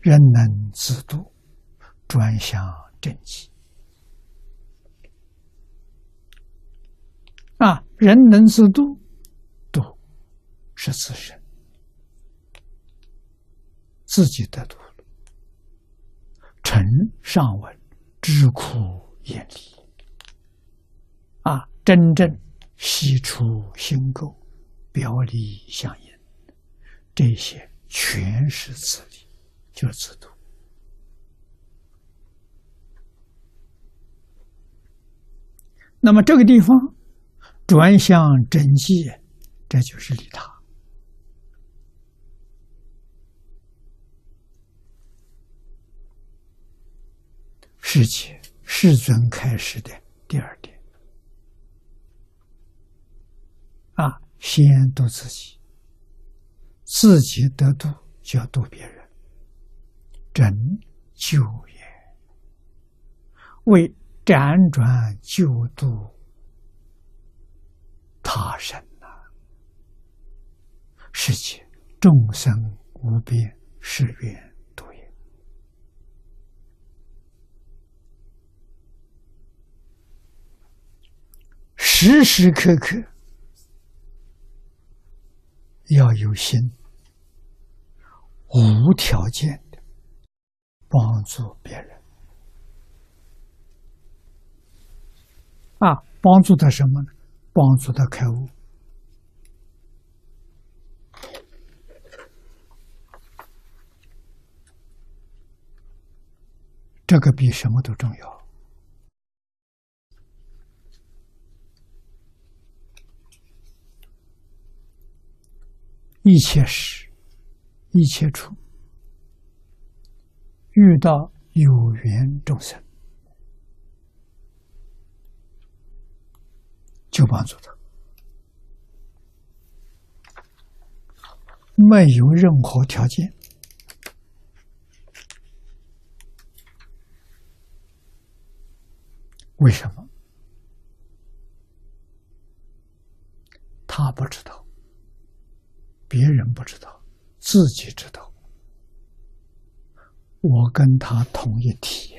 人能自度，专向正极。啊，人能自度，度是自身，自己得度了。臣上文，知苦厌离。啊，真正悉出心垢，表里相应，这些全是自利，就是自度。那么这个地方。转向真迹，这就是利他。世界世尊开始的第二点啊，先度自己，自己得度就要度别人，真救也，为辗转救度。他生呐，世界众生无边誓愿度也，时时刻刻要有心，无条件帮助别人啊，帮助他什么呢？帮助他开悟，这个比什么都重要。一切时，一切处，遇到有缘众生。就帮助他，没有任何条件。为什么？他不知道，别人不知道，自己知道。我跟他同一体。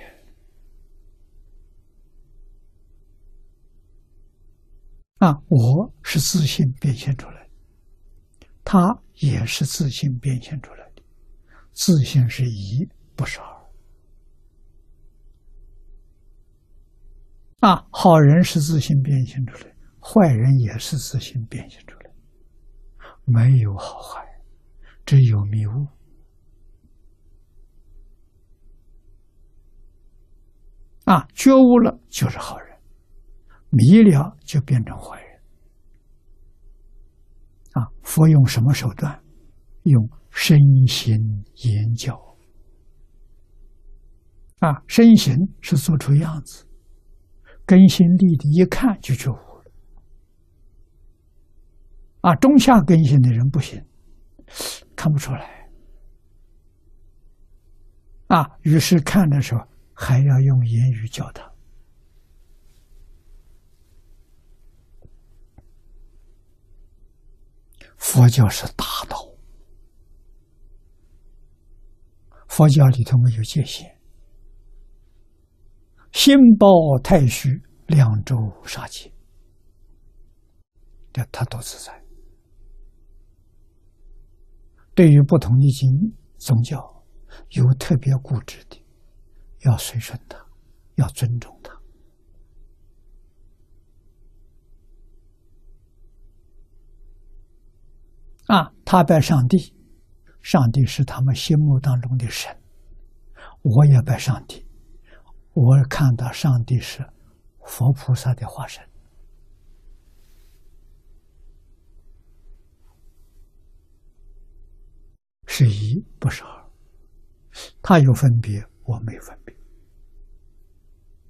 啊，我是自信变现出来的，他也是自信变现出来的，自信是一，不是二。啊，好人是自信变现出来，坏人也是自信变现出来，没有好坏，只有迷雾。啊，觉悟了就是好人。迷了就变成坏人啊！佛用什么手段？用身心言教啊！身形是做出样子，根心立地，一看就觉悟了啊！中下根性的人不行，看不出来啊！于是看的时候还要用言语教他。佛教是大道，佛教里头没有界限，心包太虚，两周杀戒，这他都自在。对于不同的经宗教，有特别固执的，要随顺他，要尊重他。啊，他拜上帝，上帝是他们心目当中的神。我也拜上帝，我看到上帝是佛菩萨的化身，是一不是二，他有分别，我没分别。